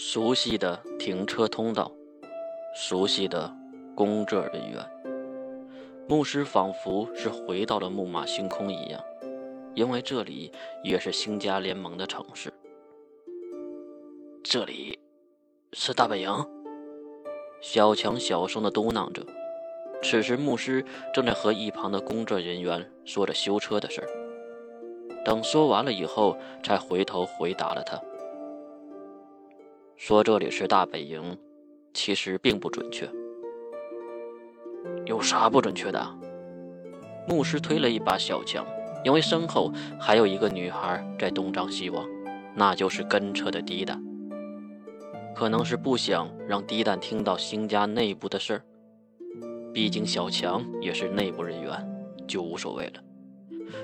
熟悉的停车通道，熟悉的工作人员，牧师仿佛是回到了木马星空一样，因为这里也是星家联盟的城市。这里是大本营。小强小声的嘟囔着。此时，牧师正在和一旁的工作人员说着修车的事。等说完了以后，才回头回答了他。说这里是大本营，其实并不准确。有啥不准确的？牧师推了一把小强，因为身后还有一个女孩在东张西望，那就是跟车的低蛋。可能是不想让低蛋听到星家内部的事儿，毕竟小强也是内部人员，就无所谓了。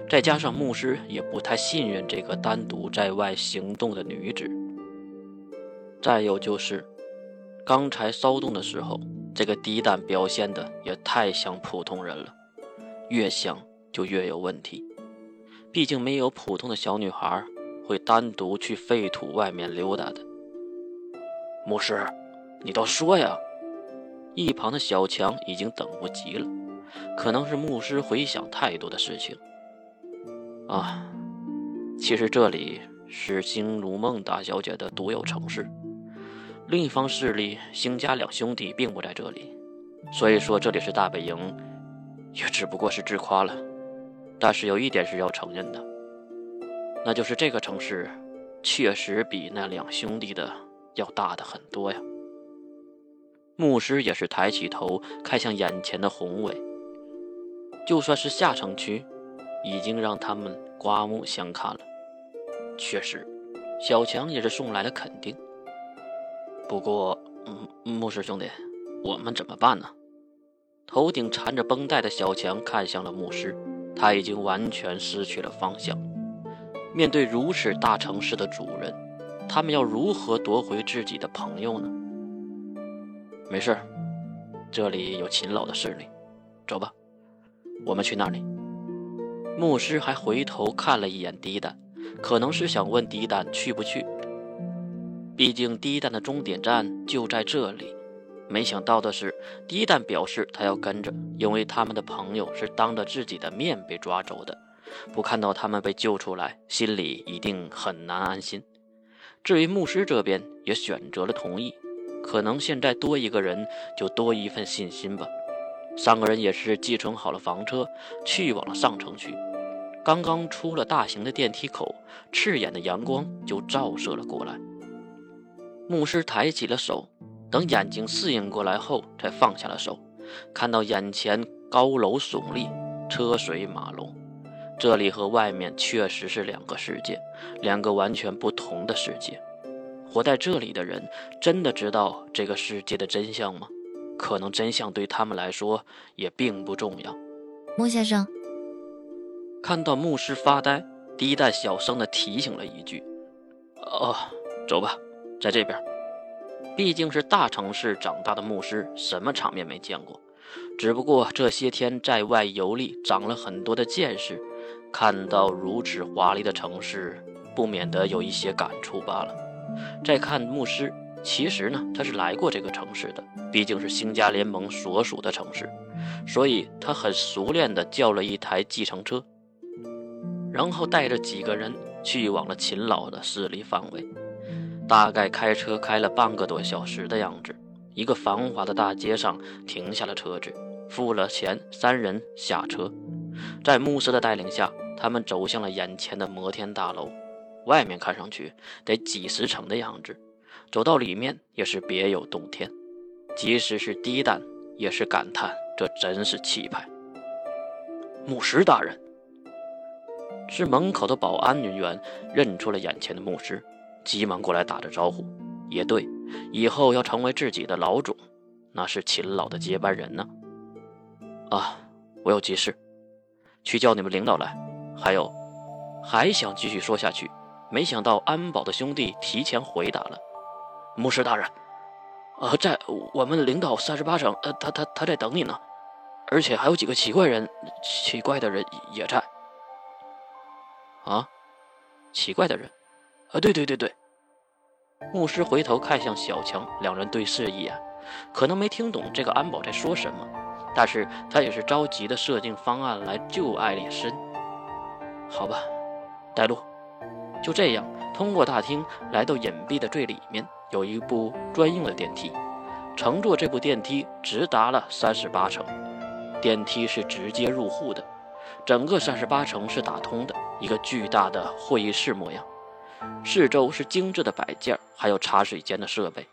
再加上牧师也不太信任这个单独在外行动的女子。再有就是，刚才骚动的时候，这个低蛋表现的也太像普通人了，越像就越有问题。毕竟没有普通的小女孩会单独去废土外面溜达的。牧师，你倒说呀！一旁的小强已经等不及了，可能是牧师回想太多的事情。啊，其实这里是星如梦大小姐的独有城市。另一方势力星家两兄弟并不在这里，所以说这里是大本营，也只不过是自夸了。但是有一点是要承认的，那就是这个城市确实比那两兄弟的要大的很多呀。牧师也是抬起头看向眼前的宏伟，就算是下城区，已经让他们刮目相看了。确实，小强也是送来了肯定。不过，嗯，牧师兄弟，我们怎么办呢？头顶缠着绷带的小强看向了牧师，他已经完全失去了方向。面对如此大城市的主人，他们要如何夺回自己的朋友呢？没事，这里有秦老的势力，走吧，我们去那里。牧师还回头看了一眼低蛋，可能是想问低蛋去不去。毕竟低蛋的终点站就在这里，没想到的是，低蛋表示他要跟着，因为他们的朋友是当着自己的面被抓走的，不看到他们被救出来，心里一定很难安心。至于牧师这边也选择了同意，可能现在多一个人就多一份信心吧。三个人也是继承好了房车，去往了上城区。刚刚出了大型的电梯口，刺眼的阳光就照射了过来。牧师抬起了手，等眼睛适应过来后，才放下了手。看到眼前高楼耸立，车水马龙，这里和外面确实是两个世界，两个完全不同的世界。活在这里的人真的知道这个世界的真相吗？可能真相对他们来说也并不重要。穆先生，看到牧师发呆，低蛋小声的提醒了一句：“哦，走吧。”在这边，毕竟是大城市长大的牧师，什么场面没见过？只不过这些天在外游历，长了很多的见识，看到如此华丽的城市，不免得有一些感触罢了。再看牧师，其实呢，他是来过这个城市的，毕竟是星家联盟所属的城市，所以他很熟练地叫了一台计程车，然后带着几个人去往了秦老的势力范围。大概开车开了半个多小时的样子，一个繁华的大街上停下了车子，付了钱，三人下车，在牧师的带领下，他们走向了眼前的摩天大楼。外面看上去得几十层的样子，走到里面也是别有洞天，即使是低蛋也是感叹：这真是气派。牧师大人，是门口的保安人员认出了眼前的牧师。急忙过来打着招呼，也对，以后要成为自己的老总，那是秦老的接班人呢。啊，我有急事，去叫你们领导来。还有，还想继续说下去，没想到安保的兄弟提前回答了。牧师大人，呃，在我们领导三十八省，呃，他他他在等你呢，而且还有几个奇怪人，奇怪的人也在。啊，奇怪的人。啊，对对对对，牧师回头看向小强，两人对视一眼，可能没听懂这个安保在说什么，但是他也是着急的设定方案来救艾丽森。好吧，带路。就这样，通过大厅来到隐蔽的最里面，有一部专用的电梯。乘坐这部电梯直达了三十八层，电梯是直接入户的，整个三十八层是打通的，一个巨大的会议室模样。四周是精致的摆件，还有茶水间的设备。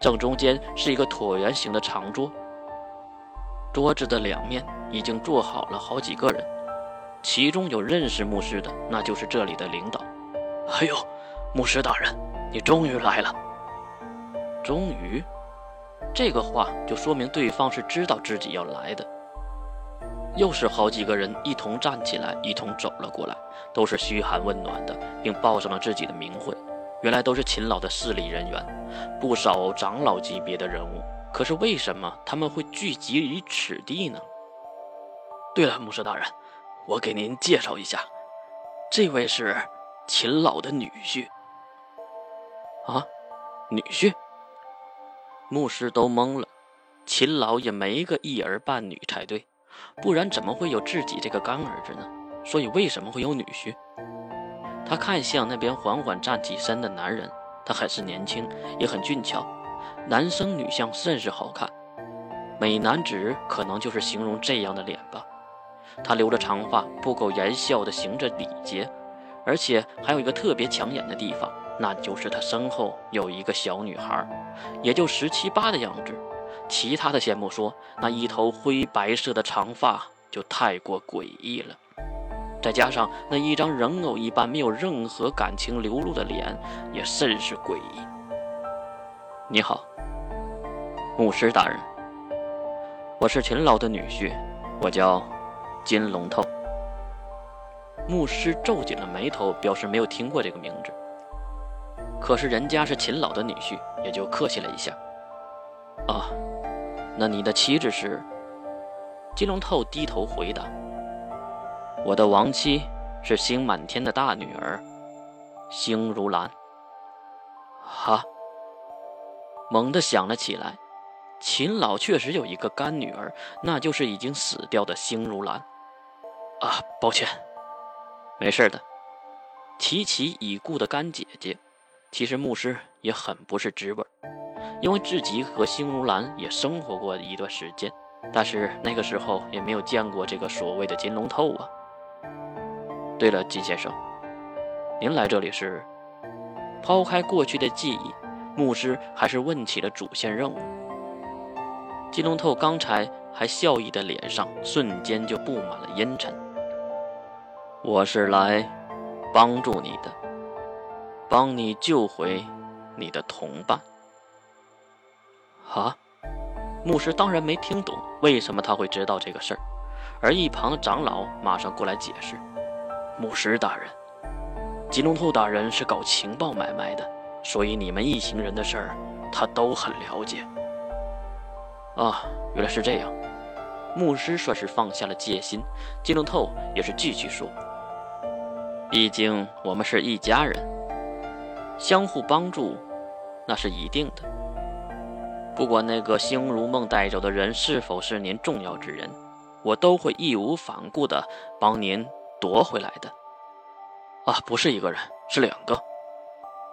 正中间是一个椭圆形的长桌，桌子的两面已经坐好了好几个人，其中有认识牧师的，那就是这里的领导。哎呦，牧师大人，你终于来了！终于。这个话就说明对方是知道自己要来的。又是好几个人一同站起来，一同走了过来，都是嘘寒问暖的，并报上了自己的名讳。原来都是秦老的势力人员，不少长老级别的人物。可是为什么他们会聚集于此地呢？对了，牧师大人，我给您介绍一下，这位是秦老的女婿。啊，女婿？牧师都懵了，秦老也没个一儿半女才对，不然怎么会有自己这个干儿子呢？所以为什么会有女婿？他看向那边缓缓站起身的男人，他很是年轻，也很俊俏，男生女相甚是好看，美男子可能就是形容这样的脸吧。他留着长发，不苟言笑的行着礼节，而且还有一个特别抢眼的地方。那就是他身后有一个小女孩，也就十七八的样子。其他的先不说，那一头灰白色的长发就太过诡异了。再加上那一张人偶一般没有任何感情流露的脸，也甚是诡异。你好，牧师大人，我是秦老的女婿，我叫金龙头。牧师皱紧了眉头，表示没有听过这个名字。可是人家是秦老的女婿，也就客气了一下。啊，那你的妻子是？金龙透低头回答：“我的亡妻是星满天的大女儿，星如兰。”哈，猛地想了起来，秦老确实有一个干女儿，那就是已经死掉的星如兰。啊，抱歉，没事的，提起已故的干姐姐。其实牧师也很不是滋味，因为志吉和星如兰也生活过一段时间，但是那个时候也没有见过这个所谓的金龙透啊。对了，金先生，您来这里是？抛开过去的记忆，牧师还是问起了主线任务。金龙透刚才还笑意的脸上瞬间就布满了阴沉。我是来帮助你的。帮你救回你的同伴。啊，牧师当然没听懂为什么他会知道这个事儿，而一旁的长老马上过来解释：“牧师大人，金龙头大人是搞情报买卖的，所以你们一行人的事儿他都很了解。”啊，原来是这样。牧师算是放下了戒心，金龙头也是继续说：“毕竟我们是一家人。”相互帮助，那是一定的。不管那个星如梦带走的人是否是您重要之人，我都会义无反顾的帮您夺回来的。啊，不是一个人，是两个。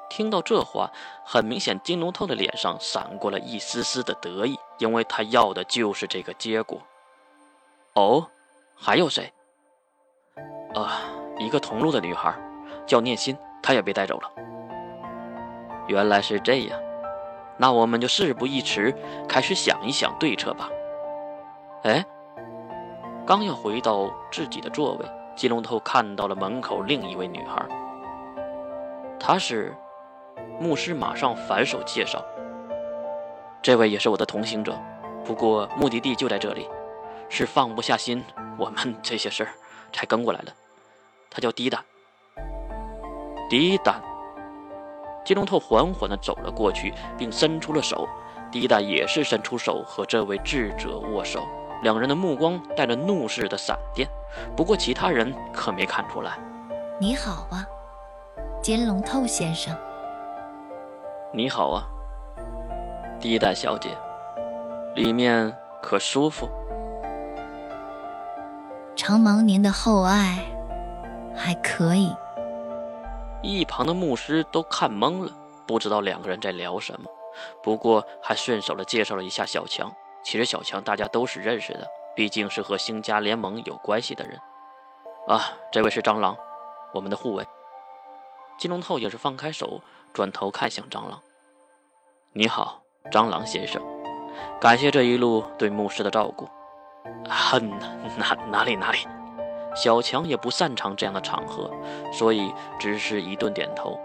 听到这话，很明显，金龙头的脸上闪过了一丝丝的得意，因为他要的就是这个结果。哦，还有谁？啊，一个同路的女孩，叫念心，她也被带走了。原来是这样，那我们就事不宜迟，开始想一想对策吧。哎，刚要回到自己的座位，金龙头看到了门口另一位女孩，她是牧师，马上反手介绍：“这位也是我的同行者，不过目的地就在这里，是放不下心我们这些事儿才跟过来的。他叫滴答。滴答。金龙头缓缓地走了过去，并伸出了手。迪达也是伸出手和这位智者握手，两人的目光带着怒视的闪电。不过其他人可没看出来。你好啊，金龙头先生。你好啊，第一代小姐，里面可舒服？承蒙您的厚爱，还可以。一旁的牧师都看懵了，不知道两个人在聊什么。不过还顺手的介绍了一下小强。其实小强大家都是认识的，毕竟是和星家联盟有关系的人。啊，这位是蟑螂，我们的护卫。金龙头也是放开手，转头看向蟑螂。你好，蟑螂先生，感谢这一路对牧师的照顾。哼，哪哪里哪里。小强也不擅长这样的场合，所以只是一顿点头。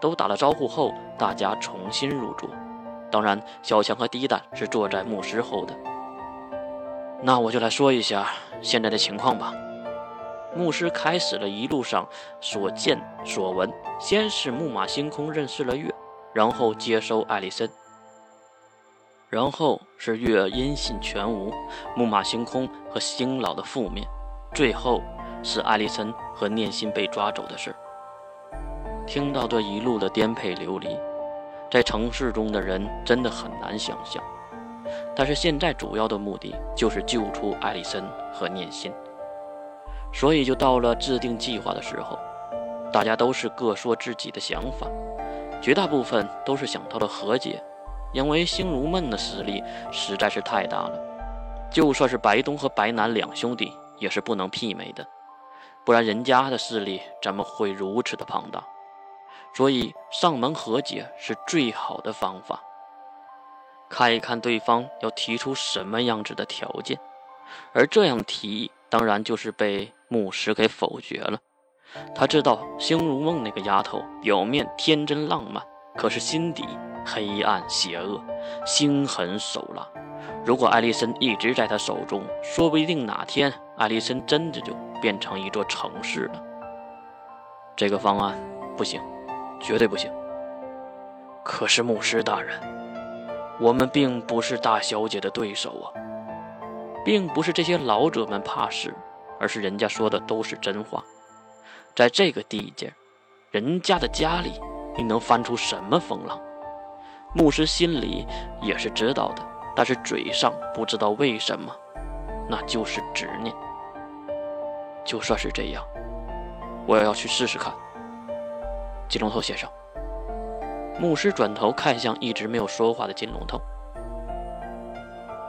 都打了招呼后，大家重新入座。当然，小强和第一蛋是坐在牧师后的。那我就来说一下现在的情况吧。牧师开始了一路上所见所闻。先是木马星空认识了月，然后接收艾丽森，然后是月音信全无，木马星空和星老的覆灭，最后是艾丽森和念心被抓走的事。听到这一路的颠沛流离。在城市中的人真的很难想象，但是现在主要的目的就是救出艾丽森和念心，所以就到了制定计划的时候，大家都是各说自己的想法，绝大部分都是想到了和解，因为星如梦的实力实在是太大了，就算是白东和白南两兄弟也是不能媲美的，不然人家的势力怎么会如此的庞大？所以上门和解是最好的方法。看一看对方要提出什么样子的条件，而这样提议当然就是被牧师给否决了。他知道星如梦那个丫头表面天真浪漫，可是心底黑暗邪恶，心狠手辣。如果艾丽森一直在他手中，说不定哪天艾丽森真的就变成一座城市了。这个方案不行。绝对不行。可是牧师大人，我们并不是大小姐的对手啊，并不是这些老者们怕事，而是人家说的都是真话。在这个地界，人家的家里，你能翻出什么风浪？牧师心里也是知道的，但是嘴上不知道为什么，那就是执念。就算是这样，我也要去试试看。金龙头先生，牧师转头看向一直没有说话的金龙头。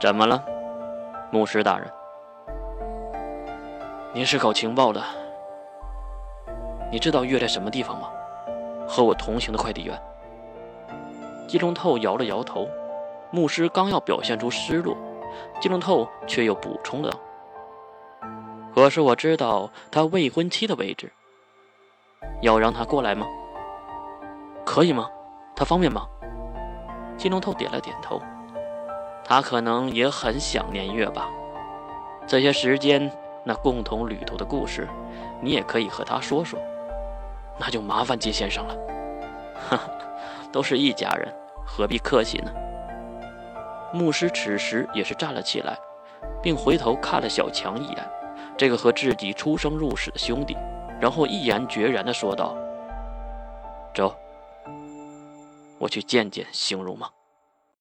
怎么了，牧师大人？您是搞情报的，你知道月在什么地方吗？和我同行的快递员。金龙头摇了摇头。牧师刚要表现出失落，金龙头却又补充了：“可是我知道他未婚妻的位置，要让他过来吗？”可以吗？他方便吗？金龙头点了点头。他可能也很想念月吧。这些时间，那共同旅途的故事，你也可以和他说说。那就麻烦金先生了。哈哈，都是一家人，何必客气呢？牧师此时也是站了起来，并回头看了小强一眼，这个和自己出生入死的兄弟，然后毅然决然地说道：“走。”我去见见形容吗？